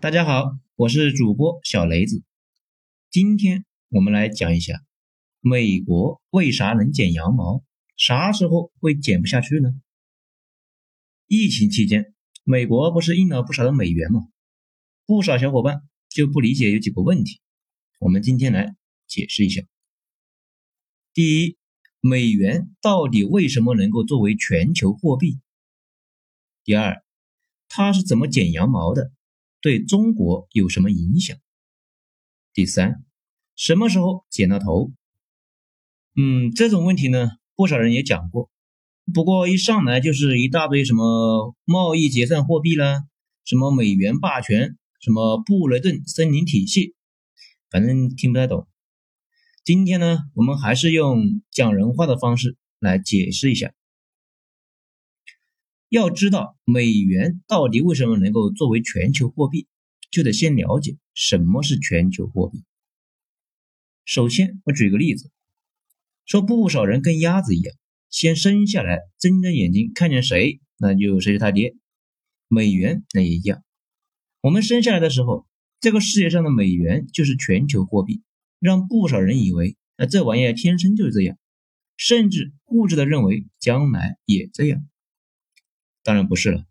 大家好，我是主播小雷子。今天我们来讲一下美国为啥能剪羊毛，啥时候会剪不下去呢？疫情期间，美国不是印了不少的美元吗？不少小伙伴就不理解有几个问题，我们今天来解释一下。第一，美元到底为什么能够作为全球货币？第二，它是怎么剪羊毛的？对中国有什么影响？第三，什么时候剪到头？嗯，这种问题呢，不少人也讲过，不过一上来就是一大堆什么贸易结算货币啦，什么美元霸权，什么布雷顿森林体系，反正听不太懂。今天呢，我们还是用讲人话的方式来解释一下。要知道美元到底为什么能够作为全球货币，就得先了解什么是全球货币。首先，我举个例子，说不少人跟鸭子一样，先生下来睁着眼睛看见谁，那就谁是他爹。美元那也一样，我们生下来的时候，这个世界上的美元就是全球货币，让不少人以为那这玩意儿天生就是这样，甚至固执的认为将来也这样。当然不是了，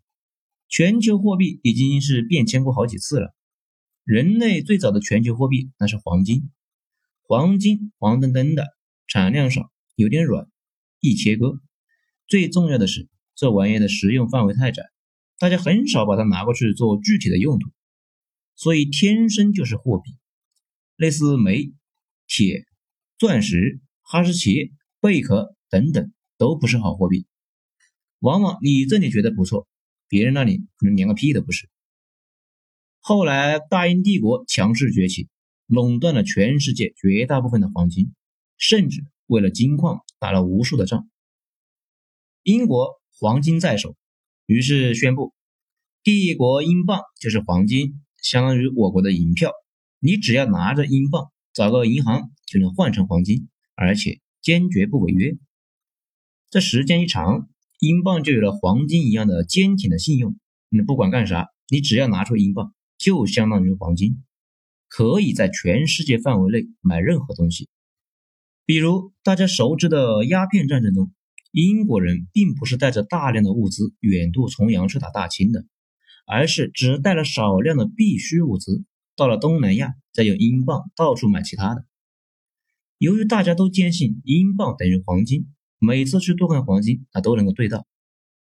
全球货币已经是变迁过好几次了。人类最早的全球货币那是黄金，黄金黄澄澄的，产量少，有点软，易切割。最重要的是，这玩意的使用范围太窄，大家很少把它拿过去做具体的用途，所以天生就是货币。类似煤、铁、钻石、哈士奇、贝壳等等，都不是好货币。往往你这里觉得不错，别人那里可能连个屁都不是。后来大英帝国强势崛起，垄断了全世界绝大部分的黄金，甚至为了金矿打了无数的仗。英国黄金在手，于是宣布帝国英镑就是黄金，相当于我国的银票。你只要拿着英镑，找个银行就能换成黄金，而且坚决不违约。这时间一长。英镑就有了黄金一样的坚挺的信用，你不管干啥，你只要拿出英镑，就相当于黄金，可以在全世界范围内买任何东西。比如大家熟知的鸦片战争中，英国人并不是带着大量的物资远渡重洋去打大清的，而是只带了少量的必需物资，到了东南亚再用英镑到处买其他的。由于大家都坚信英镑等于黄金。每次去兑换黄金，啊都能够兑到，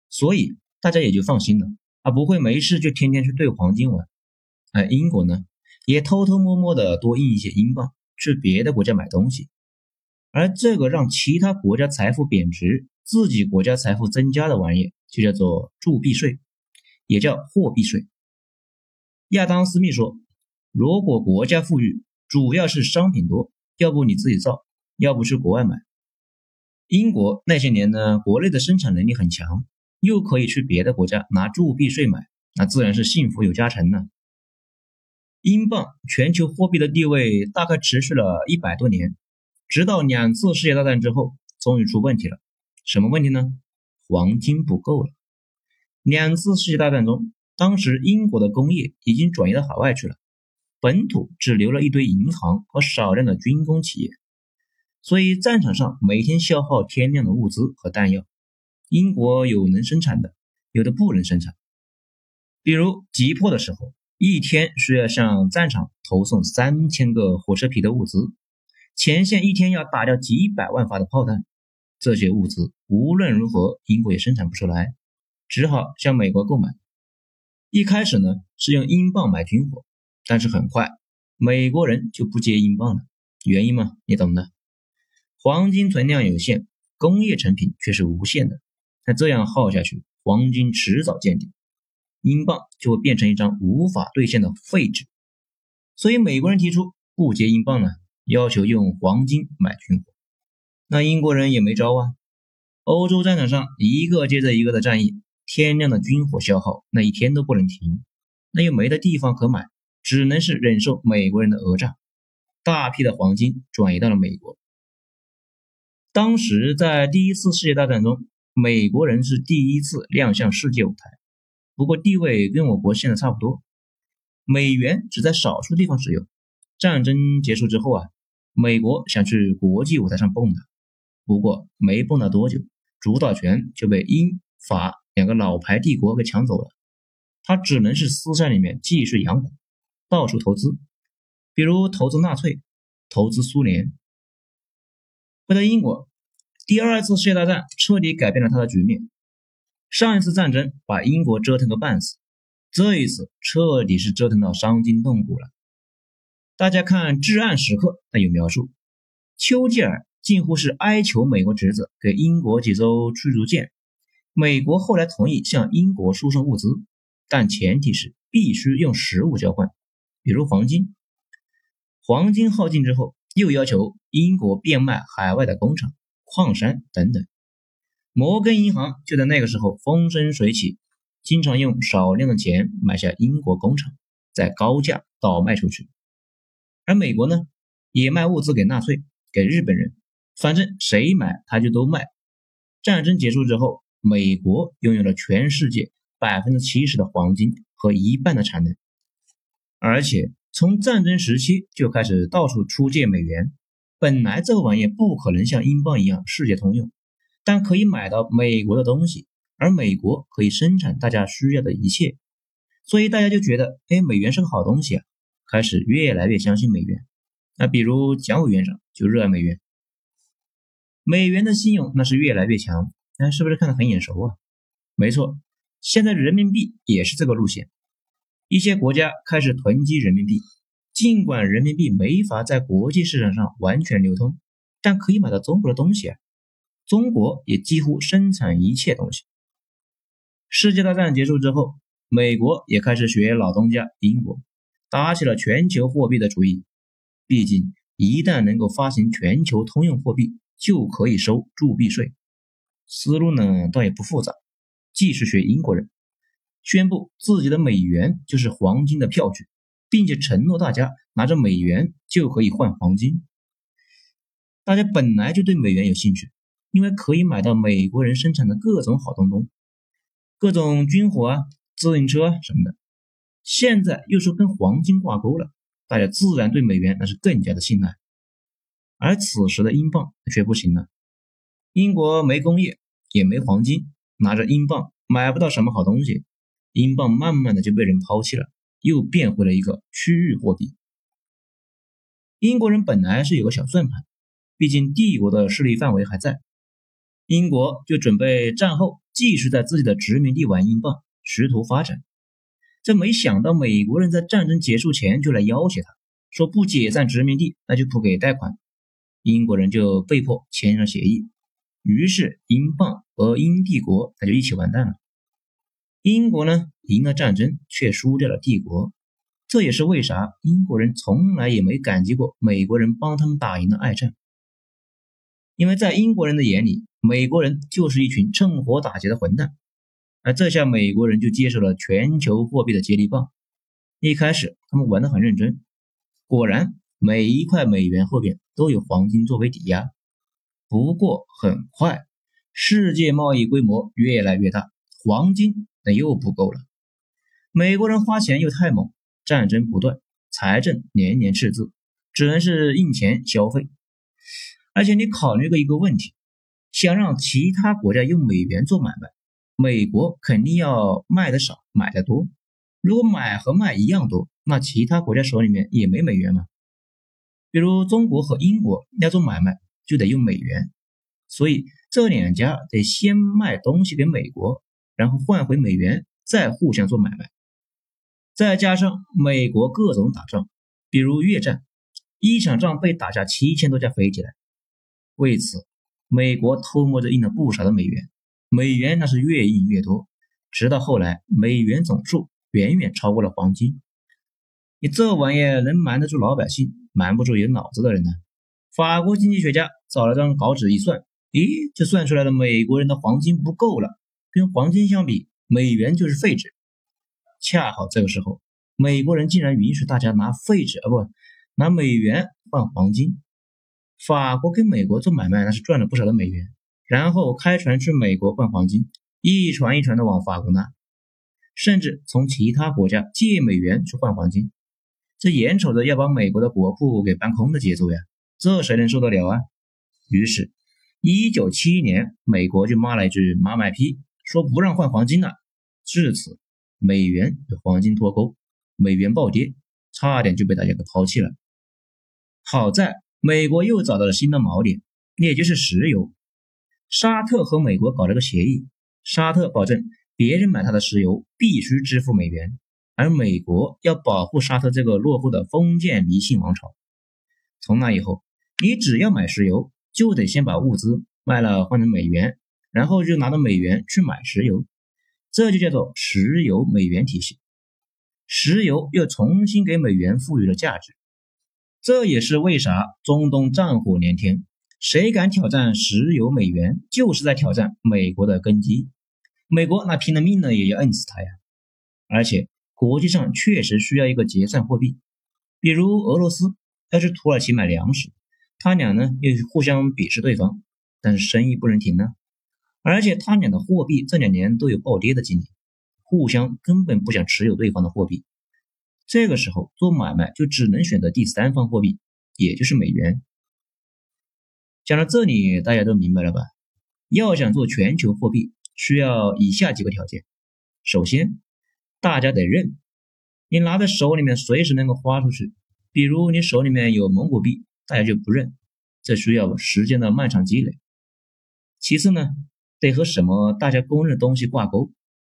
所以大家也就放心了，啊不会没事就天天去兑黄金玩。而英国呢，也偷偷摸摸的多印一些英镑去别的国家买东西，而这个让其他国家财富贬值，自己国家财富增加的玩意，就叫做铸币税，也叫货币税。亚当斯密说，如果国家富裕，主要是商品多，要不你自己造，要不去国外买。英国那些年呢，国内的生产能力很强，又可以去别的国家拿铸币税买，那自然是幸福有加成呢。英镑全球货币的地位大概持续了一百多年，直到两次世界大战之后，终于出问题了。什么问题呢？黄金不够了。两次世界大战中，当时英国的工业已经转移到海外去了，本土只留了一堆银行和少量的军工企业。所以战场上每天消耗天量的物资和弹药，英国有能生产的，有的不能生产。比如急迫的时候，一天需要向战场投送三千个火车皮的物资，前线一天要打掉几百万发的炮弹，这些物资无论如何英国也生产不出来，只好向美国购买。一开始呢是用英镑买军火，但是很快美国人就不接英镑了，原因嘛你懂的。黄金存量有限，工业成品却是无限的。那这样耗下去，黄金迟早见底，英镑就会变成一张无法兑现的废纸。所以美国人提出不接英镑呢，要求用黄金买军火。那英国人也没招啊。欧洲战场上一个接着一个的战役，天量的军火消耗，那一天都不能停。那又没的地方可买，只能是忍受美国人的讹诈。大批的黄金转移到了美国。当时在第一次世界大战中，美国人是第一次亮相世界舞台，不过地位跟我国现在差不多。美元只在少数地方使用。战争结束之后啊，美国想去国际舞台上蹦跶，不过没蹦跶多久，主导权就被英法两个老牌帝国给抢走了。他只能是私下里面继续养股，到处投资，比如投资纳粹，投资苏联。回到英国，第二次世界大战彻底改变了他的局面。上一次战争把英国折腾个半死，这一次彻底是折腾到伤筋动骨了。大家看《至暗时刻》，那有描述，丘吉尔近乎是哀求美国侄子给英国几艘驱逐舰，美国后来同意向英国输送物资，但前提是必须用实物交换，比如黄金。黄金耗尽之后，又要求英国变卖海外的工厂、矿山等等。摩根银行就在那个时候风生水起，经常用少量的钱买下英国工厂，再高价倒卖出去。而美国呢，也卖物资给纳粹、给日本人，反正谁买他就都卖。战争结束之后，美国拥有了全世界百分之七十的黄金和一半的产能，而且从战争时期就开始到处出借美元。本来这个玩意不可能像英镑一样世界通用。但可以买到美国的东西，而美国可以生产大家需要的一切，所以大家就觉得，哎，美元是个好东西啊，开始越来越相信美元。那比如蒋委员长就热爱美元，美元的信用那是越来越强。那是不是看得很眼熟啊？没错，现在人民币也是这个路线，一些国家开始囤积人民币，尽管人民币没法在国际市场上完全流通，但可以买到中国的东西啊。中国也几乎生产一切东西。世界大战结束之后，美国也开始学老东家英国，打起了全球货币的主意。毕竟，一旦能够发行全球通用货币，就可以收铸币税。思路呢，倒也不复杂，继续学英国人，宣布自己的美元就是黄金的票据，并且承诺大家拿着美元就可以换黄金。大家本来就对美元有兴趣。因为可以买到美国人生产的各种好东东，各种军火啊、自行车什么的。现在又说跟黄金挂钩了，大家自然对美元那是更加的信赖。而此时的英镑却不行了，英国没工业，也没黄金，拿着英镑买不到什么好东西，英镑慢慢的就被人抛弃了，又变回了一个区域货币。英国人本来是有个小算盘，毕竟帝国的势力范围还在。英国就准备战后继续在自己的殖民地玩英镑，试图发展。这没想到美国人在战争结束前就来要挟他，说不解散殖民地，那就不给贷款。英国人就被迫签了协议，于是英镑和英帝国那就一起完蛋了。英国呢赢了战争，却输掉了帝国。这也是为啥英国人从来也没感激过美国人帮他们打赢了二战，因为在英国人的眼里。美国人就是一群趁火打劫的混蛋，而这下美国人就接受了全球货币的接力棒。一开始他们玩得很认真，果然每一块美元后边都有黄金作为抵押。不过很快，世界贸易规模越来越大，黄金那又不够了。美国人花钱又太猛，战争不断，财政年年赤字，只能是印钱消费。而且你考虑过一个问题。想让其他国家用美元做买卖，美国肯定要卖的少，买的多。如果买和卖一样多，那其他国家手里面也没美元嘛。比如中国和英国要做买卖，就得用美元，所以这两家得先卖东西给美国，然后换回美元，再互相做买卖。再加上美国各种打仗，比如越战，一场仗被打下七千多架飞机来，为此。美国偷摸着印了不少的美元，美元那是越印越多，直到后来美元总数远远超过了黄金。你这玩意能瞒得住老百姓，瞒不住有脑子的人呢？法国经济学家找了张稿纸一算，咦，就算出来了，美国人的黄金不够了，跟黄金相比，美元就是废纸。恰好这个时候，美国人竟然允许大家拿废纸啊，不拿美元换黄金。法国跟美国做买卖，那是赚了不少的美元，然后开船去美国换黄金，一船一船的往法国拿。甚至从其他国家借美元去换黄金，这眼瞅着要把美国的国库给搬空的节奏呀，这谁能受得了啊？于是，一九七一年，美国就骂了一句“马买批”，说不让换黄金了。至此，美元与黄金脱钩，美元暴跌，差点就被大家给抛弃了。好在美国又找到了新的锚点，也就是石油。沙特和美国搞了个协议，沙特保证别人买他的石油必须支付美元，而美国要保护沙特这个落后的封建迷信王朝。从那以后，你只要买石油。就得先把物资卖了换成美元，然后就拿着美元去买石油，这就叫做石油美元体系。石油又重新给美元赋予了价值，这也是为啥中东战火连天，谁敢挑战石油美元，就是在挑战美国的根基。美国那拼了命的也要摁死他呀！而且国际上确实需要一个结算货币，比如俄罗斯要去土耳其买粮食。他俩呢又互相鄙视对方，但是生意不能停呢。而且他俩的货币这两年都有暴跌的经历，互相根本不想持有对方的货币。这个时候做买卖就只能选择第三方货币，也就是美元。讲到这里，大家都明白了吧？要想做全球货币，需要以下几个条件：首先，大家得认，你拿在手里面随时能够花出去。比如你手里面有蒙古币。大家就不认，这需要时间的漫长积累。其次呢，得和什么大家公认的东西挂钩，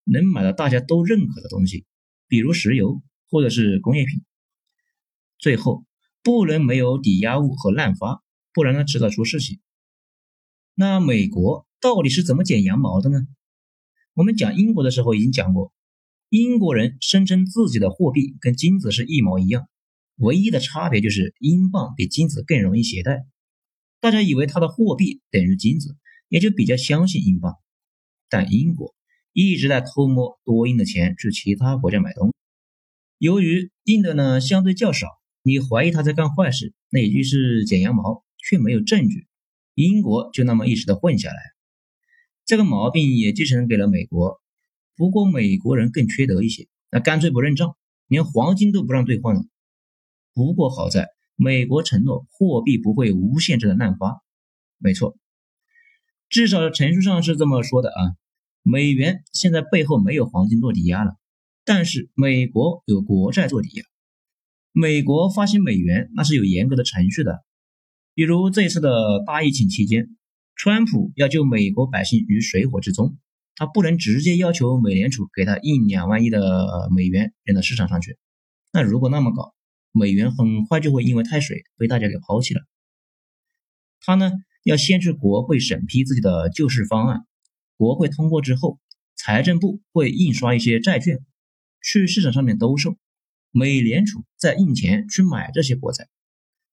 能买到大家都认可的东西，比如石油或者是工业品。最后，不能没有抵押物和滥发，不然呢迟早出事情。那美国到底是怎么剪羊毛的呢？我们讲英国的时候已经讲过，英国人声称自己的货币跟金子是一毛一样。唯一的差别就是英镑比金子更容易携带，大家以为它的货币等于金子，也就比较相信英镑。但英国一直在偷摸多印的钱去其他国家买东西，由于印的呢相对较少，你怀疑他在干坏事，那也就是剪羊毛，却没有证据，英国就那么一时的混下来。这个毛病也继承给了美国，不过美国人更缺德一些，那干脆不认账，连黄金都不让兑换了。不过好在，美国承诺货币不会无限制的滥发。没错，至少陈述上是这么说的啊。美元现在背后没有黄金做抵押了，但是美国有国债做抵押。美国发行美元那是有严格的程序的，比如这次的大疫情期间，川普要救美国百姓于水火之中，他不能直接要求美联储给他印两万亿的美元扔到市场上去。那如果那么搞，美元很快就会因为太水被大家给抛弃了。他呢要先去国会审批自己的救市方案，国会通过之后，财政部会印刷一些债券去市场上面兜售，美联储再印钱去买这些国债，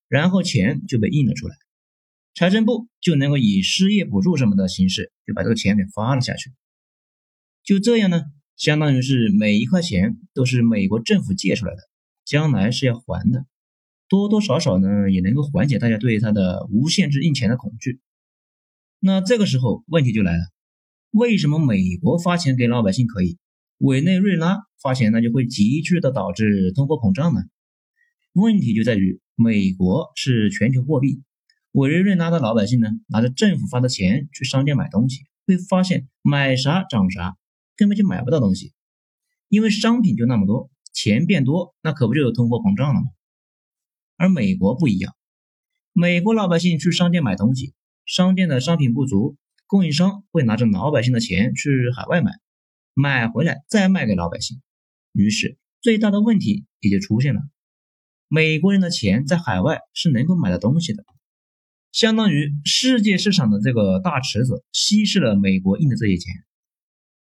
然后钱就被印了出来，财政部就能够以失业补助什么的形式就把这个钱给发了下去。就这样呢，相当于是每一块钱都是美国政府借出来的。将来是要还的，多多少少呢也能够缓解大家对它的无限制印钱的恐惧。那这个时候问题就来了，为什么美国发钱给老百姓可以，委内瑞拉发钱那就会急剧的导致通货膨胀呢？问题就在于美国是全球货币，委内瑞拉的老百姓呢拿着政府发的钱去商店买东西，会发现买啥涨啥，根本就买不到东西，因为商品就那么多。钱变多，那可不就有通货膨胀了吗？而美国不一样，美国老百姓去商店买东西，商店的商品不足，供应商会拿着老百姓的钱去海外买，买回来再卖给老百姓。于是最大的问题也就出现了：美国人的钱在海外是能够买到东西的，相当于世界市场的这个大池子稀释了美国印的这些钱。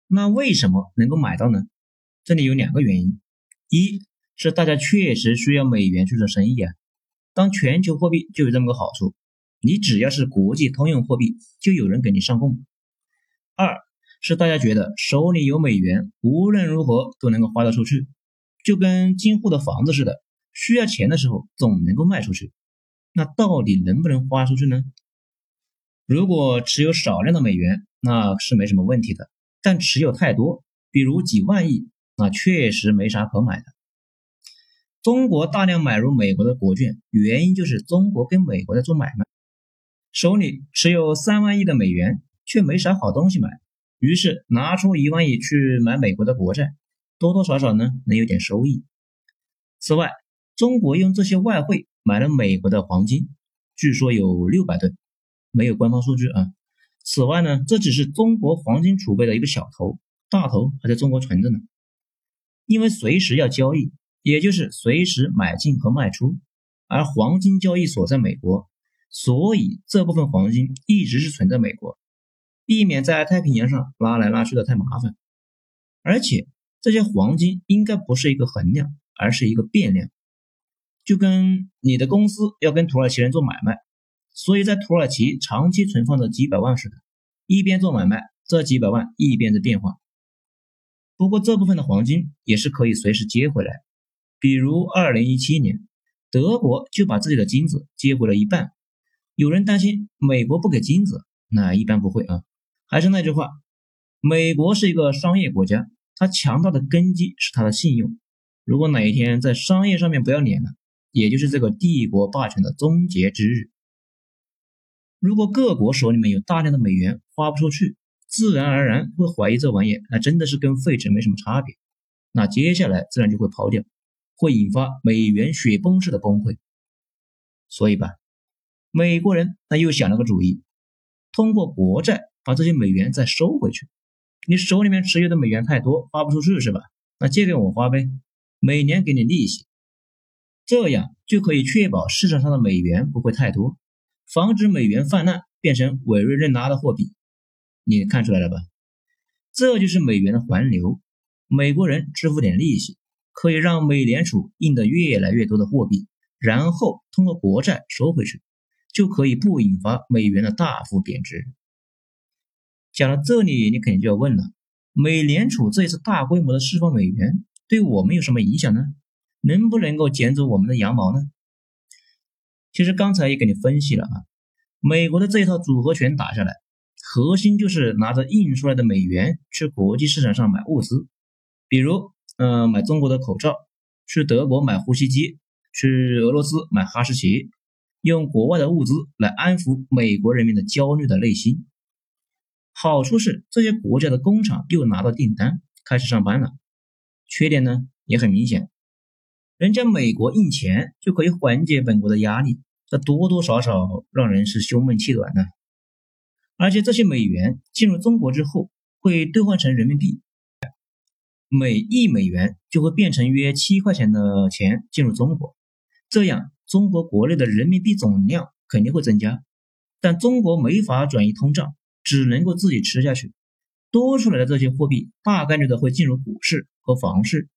那为什么能够买到呢？这里有两个原因。一是大家确实需要美元去做生意啊，当全球货币就有这么个好处，你只要是国际通用货币，就有人给你上供。二是大家觉得手里有美元，无论如何都能够花得出去，就跟金户的房子似的，需要钱的时候总能够卖出去。那到底能不能花出去呢？如果持有少量的美元，那是没什么问题的，但持有太多，比如几万亿。那确实没啥可买的。中国大量买入美国的国券，原因就是中国跟美国在做买卖，手里持有三万亿的美元，却没啥好东西买，于是拿出一万亿去买美国的国债，多多少少呢能有点收益。此外，中国用这些外汇买了美国的黄金，据说有六百吨，没有官方数据啊。此外呢，这只是中国黄金储备的一个小头，大头还在中国存着呢，因为随时要交易。也就是随时买进和卖出，而黄金交易所在美国，所以这部分黄金一直是存在美国，避免在太平洋上拉来拉去的太麻烦。而且这些黄金应该不是一个衡量，而是一个变量，就跟你的公司要跟土耳其人做买卖，所以在土耳其长期存放着几百万似的，一边做买卖，这几百万一边在变化。不过这部分的黄金也是可以随时接回来。比如，二零一七年，德国就把自己的金子接回了一半。有人担心美国不给金子，那一般不会啊。还是那句话，美国是一个商业国家，它强大的根基是它的信用。如果哪一天在商业上面不要脸了，也就是这个帝国霸权的终结之日。如果各国手里面有大量的美元花不出去，自然而然会怀疑这玩意儿，那真的是跟废纸没什么差别。那接下来自然就会抛掉。会引发美元雪崩式的崩溃，所以吧，美国人那又想了个主意，通过国债把这些美元再收回去。你手里面持有的美元太多，发不出去是吧？那借给我花呗，每年给你利息，这样就可以确保市场上的美元不会太多，防止美元泛滥变成委瑞任拉的货币。你看出来了吧？这就是美元的环流，美国人支付点利息。可以让美联储印的越来越多的货币，然后通过国债收回去，就可以不引发美元的大幅贬值。讲到这里，你肯定就要问了：美联储这一次大规模的释放美元，对我们有什么影响呢？能不能够捡走我们的羊毛呢？其实刚才也给你分析了啊，美国的这一套组合拳打下来，核心就是拿着印出来的美元去国际市场上买物资，比如。嗯，买中国的口罩，去德国买呼吸机，去俄罗斯买哈士奇，用国外的物资来安抚美国人民的焦虑的内心。好处是这些国家的工厂又拿到订单，开始上班了。缺点呢也很明显，人家美国印钱就可以缓解本国的压力，这多多少少让人是胸闷气短的。而且这些美元进入中国之后，会兑换成人民币。每一美元就会变成约七块钱的钱进入中国，这样中国国内的人民币总量肯定会增加，但中国没法转移通胀，只能够自己吃下去。多出来的这些货币大概率的会进入股市和房市，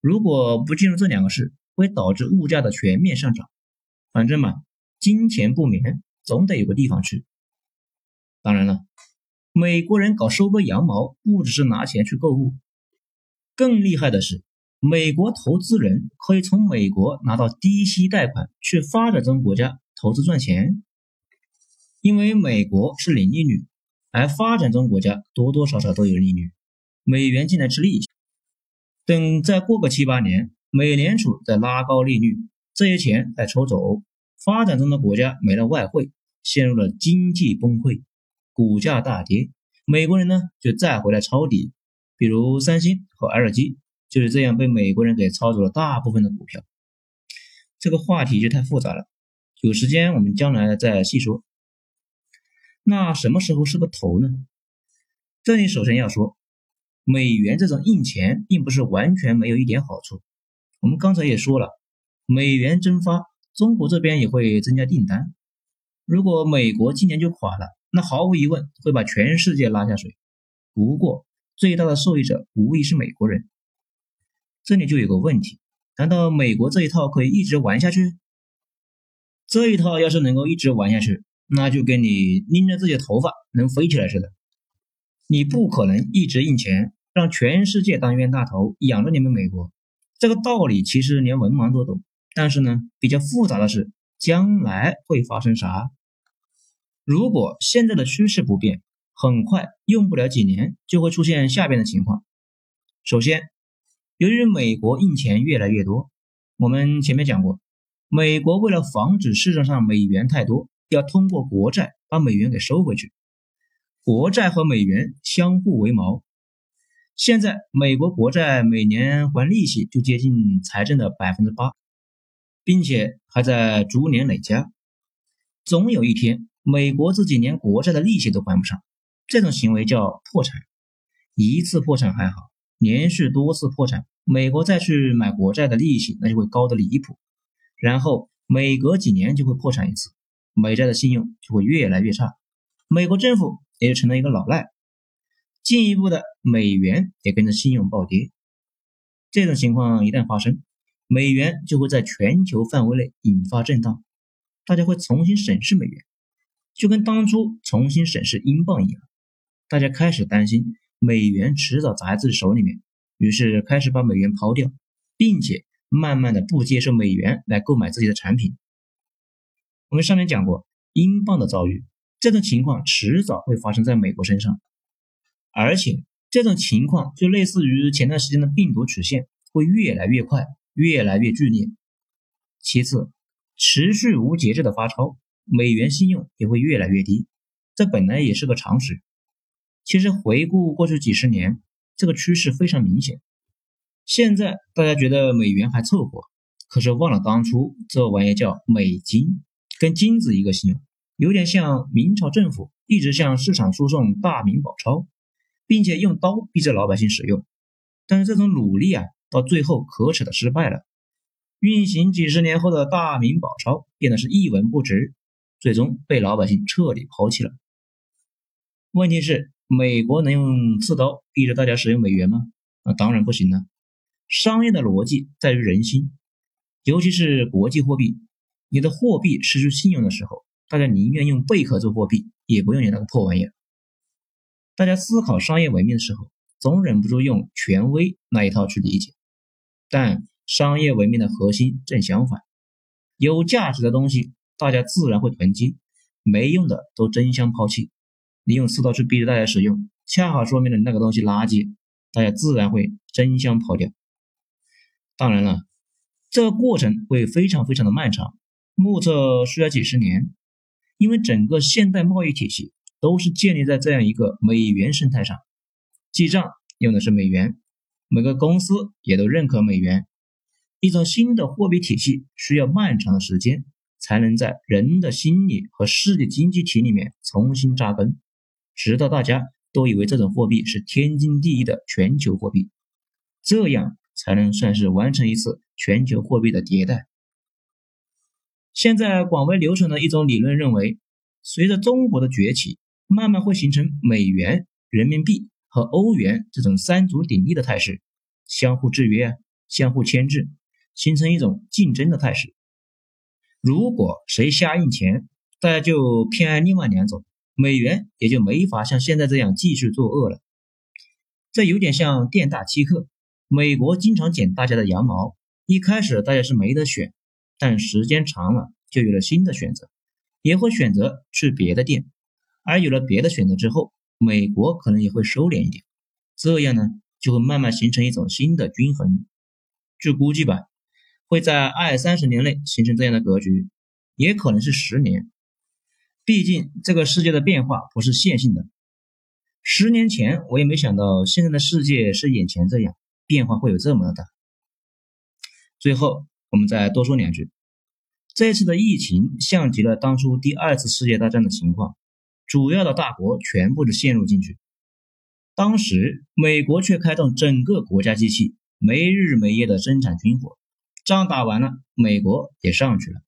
如果不进入这两个市，会导致物价的全面上涨。反正嘛，金钱不眠，总得有个地方去。当然了，美国人搞收割羊毛，不只是拿钱去购物。更厉害的是，美国投资人可以从美国拿到低息贷款去发展中国家投资赚钱，因为美国是零利率，而发展中国家多多少少都有利率，美元进来吃利息。等再过个七八年，美联储再拉高利率，这些钱再抽走，发展中的国家没了外汇，陷入了经济崩溃，股价大跌，美国人呢就再回来抄底。比如三星和 LG 就是这样被美国人给操走了大部分的股票。这个话题就太复杂了，有时间我们将来再细说。那什么时候是个头呢？这里首先要说，美元这种印钱并不是完全没有一点好处。我们刚才也说了，美元蒸发，中国这边也会增加订单。如果美国今年就垮了，那毫无疑问会把全世界拉下水。不过，最大的受益者无疑是美国人，这里就有个问题：难道美国这一套可以一直玩下去？这一套要是能够一直玩下去，那就跟你拎着自己的头发能飞起来似的。你不可能一直印钱，让全世界当冤大头养着你们美国。这个道理其实连文盲都懂，但是呢，比较复杂的是将来会发生啥？如果现在的趋势不变。很快，用不了几年就会出现下边的情况。首先，由于美国印钱越来越多，我们前面讲过，美国为了防止市场上美元太多，要通过国债把美元给收回去。国债和美元相互为锚。现在美国国债每年还利息就接近财政的百分之八，并且还在逐年累加。总有一天，美国自己连国债的利息都还不上，这种行为叫破产。一次破产还好，连续多次破产，美国再去买国债的利息那就会高得离谱。然后每隔几年就会破产一次，美债的信用就会越来越差，美国政府也就成了一个老赖。进一步的，美元也跟着信用暴跌。这种情况一旦发生，美元就会在全球范围内引发震荡，大家会重新审视美元，就跟当初重新审视英镑一样。大家开始担心美元迟早砸在自己手里面，于是开始把美元抛掉，并且慢慢的不接受美元来购买自己的产品。我们上面讲过，英镑的遭遇，这种情况迟早会发生在美国身上。而且这种情况就类似于前段时间的病毒曲线，会越来越快，越来越剧烈。其次，持续无节制的发钞，美元信用也会越来越低，这本来也是个常识。其实回顾过去几十年，这个趋势非常明显。现在大家觉得美元还凑合，可是忘了当初这玩意叫美金，跟金子一个信用，有点像明朝政府一直向市场输送大明宝钞。并且用刀逼着老百姓使用，但是这种努力啊，到最后可耻的失败了。运行几十年后的大明宝钞变得是一文不值，最终被老百姓彻底抛弃了。问题是，美国能用刺刀逼着大家使用美元吗？那当然不行了。商业的逻辑在于人心，尤其是国际货币，你的货币失去信用的时候，大家宁愿用贝壳做货币，也不用你那个破玩意儿。大家思考商业文明的时候，总忍不住用权威那一套去理解，但商业文明的核心正相反，有价值的东西大家自然会囤积，没用的都争相抛弃。你用刺刀去逼着大家使用，恰好说明了那个东西垃圾，大家自然会争相抛掉。当然了，这个过程会非常非常的漫长，目测需要几十年，因为整个现代贸易体系。都是建立在这样一个美元生态上，记账用的是美元，每个公司也都认可美元。一种新的货币体系需要漫长的时间，才能在人的心理和世界经济体里面重新扎根，直到大家都以为这种货币是天经地义的全球货币，这样才能算是完成一次全球货币的迭代。现在广为流传的一种理论认为，随着中国的崛起。慢慢会形成美元、人民币和欧元这种三足鼎立的态势，相互制约、相互牵制，形成一种竞争的态势。如果谁瞎印钱，大家就偏爱另外两种，美元也就没法像现在这样继续作恶了。这有点像店大欺客，美国经常剪大家的羊毛，一开始大家是没得选，但时间长了就有了新的选择，也会选择去别的店。而有了别的选择之后，美国可能也会收敛一点，这样呢就会慢慢形成一种新的均衡。据估计吧，会在二三十年内形成这样的格局，也可能是十年。毕竟这个世界的变化不是线性的。十年前我也没想到现在的世界是眼前这样，变化会有这么大。最后我们再多说两句，这次的疫情像极了当初第二次世界大战的情况。主要的大国全部都陷入进去，当时美国却开动整个国家机器，没日没夜的生产军火。仗打完了，美国也上去了。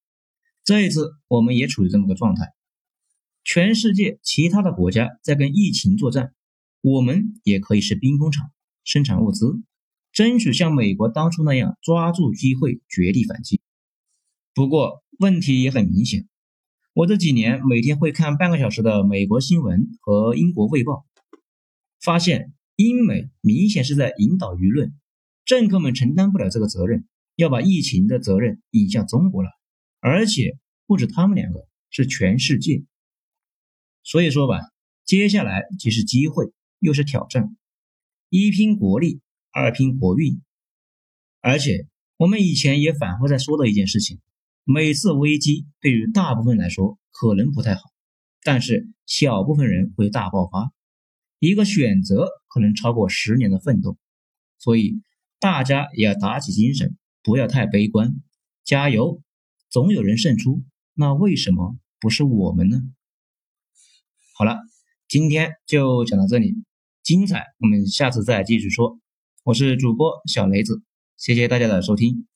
这一次我们也处于这么个状态，全世界其他的国家在跟疫情作战，我们也可以是兵工厂，生产物资，争取像美国当初那样抓住机会绝地反击。不过问题也很明显。我这几年每天会看半个小时的美国新闻和英国卫报，发现英美明显是在引导舆论，政客们承担不了这个责任，要把疫情的责任引向中国了，而且不止他们两个，是全世界。所以说吧，接下来既是机会又是挑战，一拼国力，二拼国运，而且我们以前也反复在说的一件事情，每次危机对于大部分来说可能不太好，但是小部分人会大爆发。一个选择可能超过十年的奋斗，所以大家也要打起精神，不要太悲观，加油，总有人胜出。那为什么不是我们呢？好了，今天就讲到这里，精彩我们下次再继续说。我是主播小雷子，谢谢大家的收听。